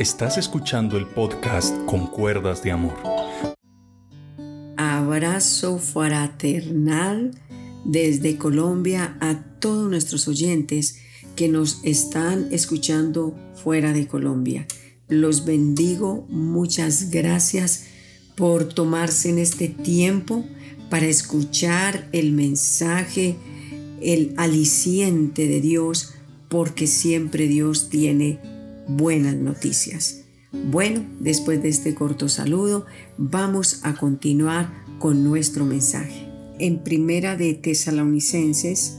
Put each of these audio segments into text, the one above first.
Estás escuchando el podcast Con Cuerdas de Amor. Abrazo fraternal desde Colombia a todos nuestros oyentes que nos están escuchando fuera de Colombia. Los bendigo, muchas gracias por tomarse en este tiempo para escuchar el mensaje, el aliciente de Dios, porque siempre Dios tiene buenas noticias. Bueno, después de este corto saludo, vamos a continuar con nuestro mensaje. En Primera de Tesalonicenses,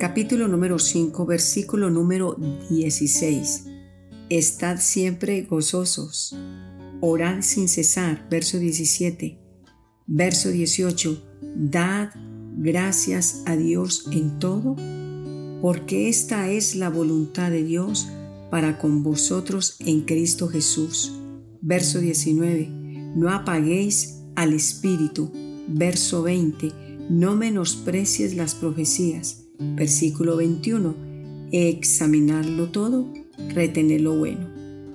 capítulo número 5, versículo número 16. Estad siempre gozosos, orad sin cesar, verso 17. Verso 18. Dad gracias a Dios en todo, porque esta es la voluntad de Dios para con vosotros en Cristo Jesús. Verso 19. No apaguéis al Espíritu. Verso 20. No menosprecies las profecías. Versículo 21. Examinarlo todo, retener lo bueno.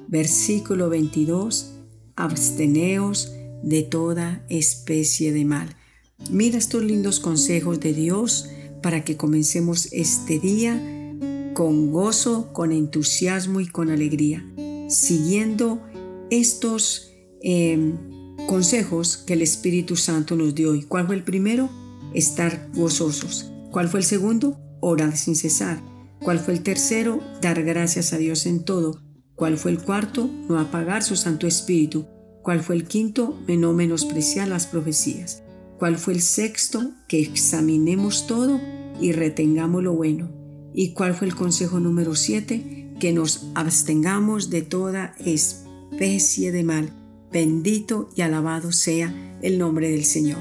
Versículo 22. Absteneos de toda especie de mal. Mira estos lindos consejos de Dios para que comencemos este día con gozo, con entusiasmo y con alegría, siguiendo estos em, consejos que el Espíritu Santo nos dio. ¿Y cuál fue el primero? Estar gozosos. ¿Cuál fue el segundo? Orar sin cesar. ¿Cuál fue el tercero? Dar gracias a Dios en todo. ¿Cuál fue el cuarto? No apagar su Santo Espíritu. ¿Cuál fue el quinto? No menospreciar las profecías. ¿Cuál fue el sexto? Que examinemos todo y retengamos lo bueno. ¿Y cuál fue el consejo número 7? Que nos abstengamos de toda especie de mal. Bendito y alabado sea el nombre del Señor.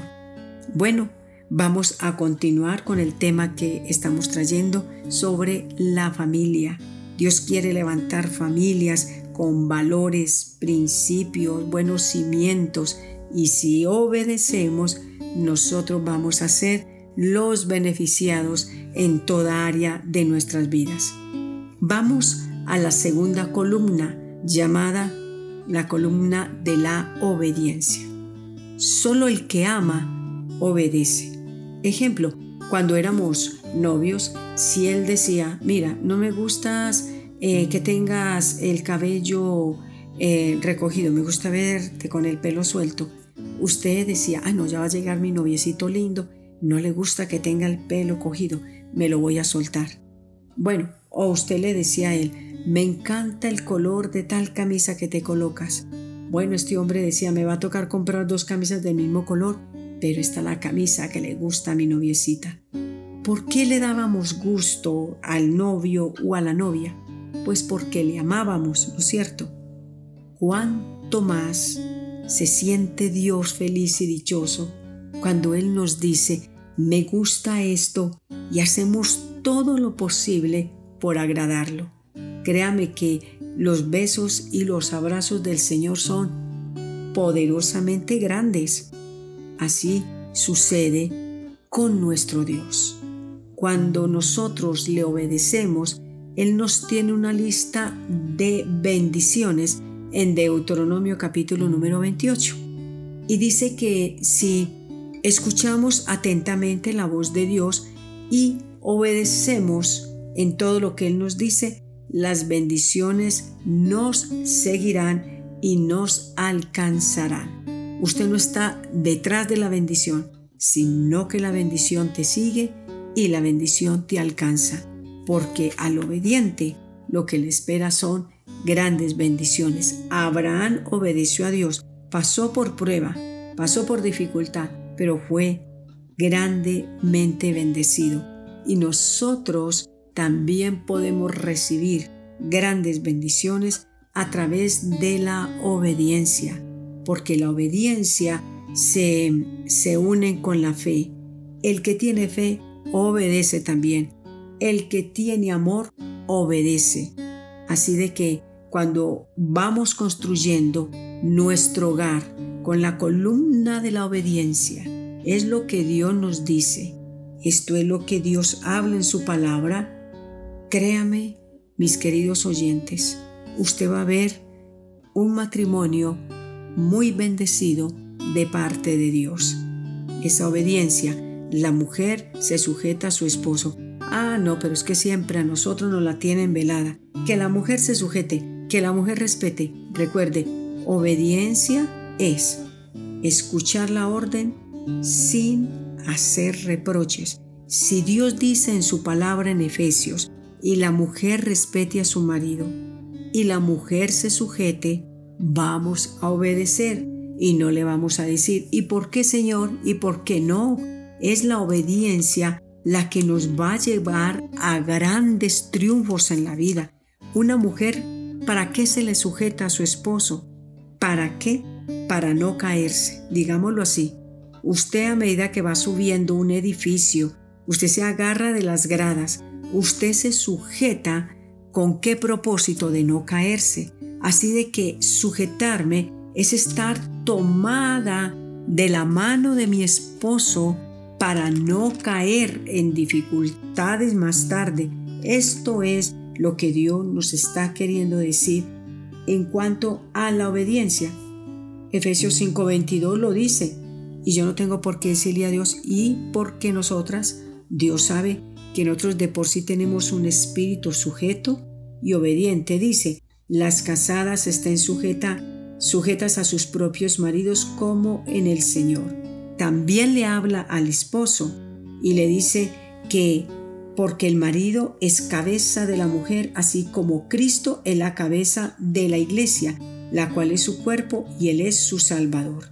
Bueno, vamos a continuar con el tema que estamos trayendo sobre la familia. Dios quiere levantar familias con valores, principios, buenos cimientos y si obedecemos, nosotros vamos a ser los beneficiados en toda área de nuestras vidas. Vamos a la segunda columna llamada la columna de la obediencia. Solo el que ama obedece. Ejemplo, cuando éramos novios, si él decía, mira, no me gustas eh, que tengas el cabello eh, recogido, me gusta verte con el pelo suelto, usted decía, ah, no, ya va a llegar mi noviecito lindo no le gusta que tenga el pelo cogido, me lo voy a soltar. Bueno, o usted le decía a él, me encanta el color de tal camisa que te colocas. Bueno, este hombre decía, me va a tocar comprar dos camisas del mismo color, pero está la camisa que le gusta a mi noviecita. ¿Por qué le dábamos gusto al novio o a la novia? Pues porque le amábamos, ¿no es cierto? ¿Cuánto más se siente Dios feliz y dichoso cuando Él nos dice, me gusta esto y hacemos todo lo posible por agradarlo. Créame que los besos y los abrazos del Señor son poderosamente grandes. Así sucede con nuestro Dios. Cuando nosotros le obedecemos, Él nos tiene una lista de bendiciones en Deuteronomio capítulo número 28. Y dice que si escuchamos atentamente la voz de Dios y obedecemos en todo lo que Él nos dice, las bendiciones nos seguirán y nos alcanzarán. Usted no está detrás de la bendición, sino que la bendición te sigue y la bendición te alcanza, porque al obediente lo que le espera son grandes bendiciones. Abraham obedeció a Dios, pasó por prueba, pasó por dificultad, pero fue grandemente bendecido. Y nosotros también podemos recibir grandes bendiciones a través de la obediencia, porque la obediencia se, se une con la fe. El que tiene fe obedece también. El que tiene amor obedece. Así de que cuando vamos construyendo nuestro hogar con la columna de la obediencia. Es lo que Dios nos dice. Esto es lo que Dios habla en su palabra. Créame, mis queridos oyentes, usted va a ver un matrimonio muy bendecido de parte de Dios. Esa obediencia, la mujer se sujeta a su esposo. Ah, no, pero es que siempre a nosotros nos la tienen velada. Que la mujer se sujete, que la mujer respete. Recuerde, obediencia es escuchar la orden sin hacer reproches. Si Dios dice en su palabra en Efesios, y la mujer respete a su marido, y la mujer se sujete, vamos a obedecer y no le vamos a decir, ¿y por qué Señor? ¿Y por qué no? Es la obediencia la que nos va a llevar a grandes triunfos en la vida. Una mujer, ¿para qué se le sujeta a su esposo? ¿Para qué? Para no caerse, digámoslo así. Usted a medida que va subiendo un edificio, usted se agarra de las gradas, usted se sujeta con qué propósito de no caerse. Así de que sujetarme es estar tomada de la mano de mi esposo para no caer en dificultades más tarde. Esto es lo que Dios nos está queriendo decir en cuanto a la obediencia. Efesios 5:22 lo dice, y yo no tengo por qué decirle a Dios, y porque nosotras, Dios sabe que nosotros de por sí tenemos un espíritu sujeto y obediente. Dice, las casadas estén sujeta, sujetas a sus propios maridos como en el Señor. También le habla al esposo y le dice que porque el marido es cabeza de la mujer, así como Cristo es la cabeza de la iglesia, la cual es su cuerpo y él es su Salvador.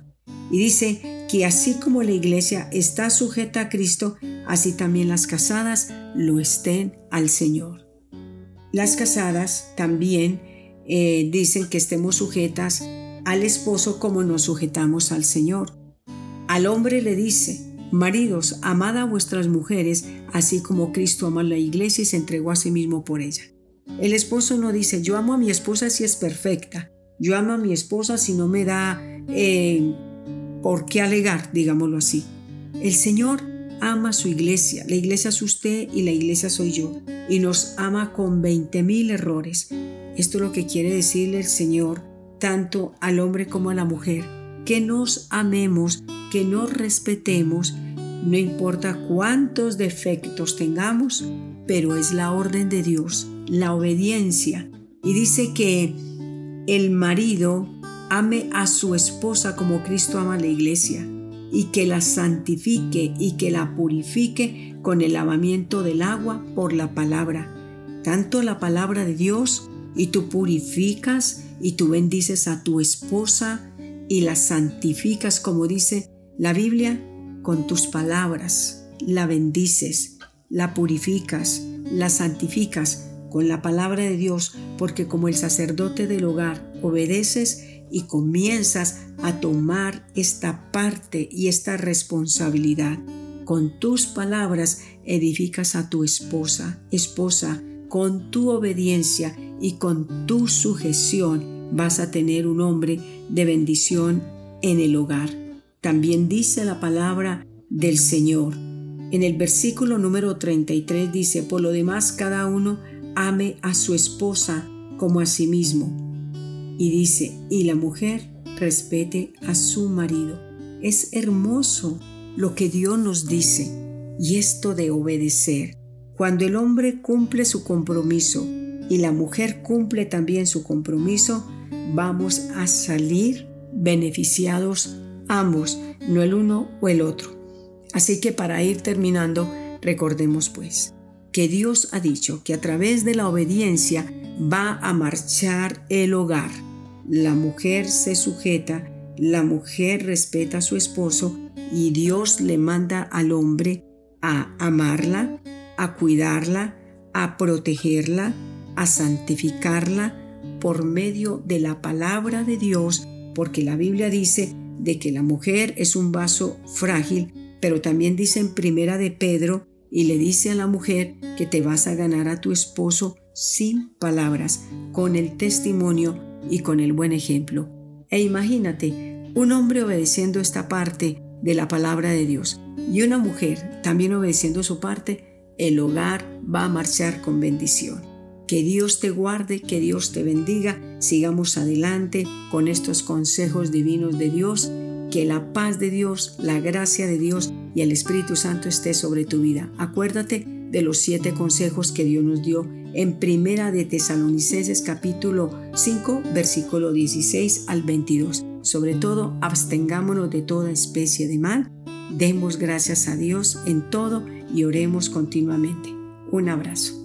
Y dice que así como la iglesia está sujeta a Cristo, así también las casadas lo estén al Señor. Las casadas también eh, dicen que estemos sujetas al esposo como nos sujetamos al Señor. Al hombre le dice, maridos, amad a vuestras mujeres, así como Cristo ama a la iglesia y se entregó a sí mismo por ella. El esposo no dice, yo amo a mi esposa si es perfecta, yo amo a mi esposa si no me da eh, por qué alegar, digámoslo así. El Señor ama su iglesia, la iglesia es usted y la iglesia soy yo, y nos ama con 20 mil errores. Esto es lo que quiere decirle el Señor tanto al hombre como a la mujer, que nos amemos, que nos respetemos, no importa cuántos defectos tengamos, pero es la orden de Dios, la obediencia. Y dice que el marido ame a su esposa como Cristo ama a la iglesia y que la santifique y que la purifique con el lavamiento del agua por la palabra. Tanto la palabra de Dios y tú purificas y tú bendices a tu esposa y la santificas, como dice la Biblia, con tus palabras. La bendices, la purificas, la santificas con la palabra de Dios, porque como el sacerdote del hogar obedeces y comienzas a tomar esta parte y esta responsabilidad. Con tus palabras edificas a tu esposa, esposa, con tu obediencia y con tu sujeción vas a tener un hombre de bendición en el hogar. También dice la palabra del Señor. En el versículo número 33 dice, por lo demás cada uno ame a su esposa como a sí mismo. Y dice, y la mujer respete a su marido. Es hermoso lo que Dios nos dice y esto de obedecer. Cuando el hombre cumple su compromiso y la mujer cumple también su compromiso, vamos a salir beneficiados ambos, no el uno o el otro. Así que para ir terminando, recordemos pues que Dios ha dicho que a través de la obediencia va a marchar el hogar. La mujer se sujeta, la mujer respeta a su esposo y Dios le manda al hombre a amarla, a cuidarla, a protegerla, a santificarla por medio de la palabra de Dios, porque la Biblia dice de que la mujer es un vaso frágil, pero también dice en primera de Pedro y le dice a la mujer que te vas a ganar a tu esposo sin palabras, con el testimonio y con el buen ejemplo. E imagínate, un hombre obedeciendo esta parte de la palabra de Dios y una mujer también obedeciendo su parte, el hogar va a marchar con bendición. Que Dios te guarde, que Dios te bendiga. Sigamos adelante con estos consejos divinos de Dios. Que la paz de Dios, la gracia de Dios y el Espíritu Santo esté sobre tu vida. Acuérdate de los siete consejos que Dios nos dio en Primera de Tesalonicenses capítulo 5 versículo 16 al 22. Sobre todo, abstengámonos de toda especie de mal, demos gracias a Dios en todo y oremos continuamente. Un abrazo.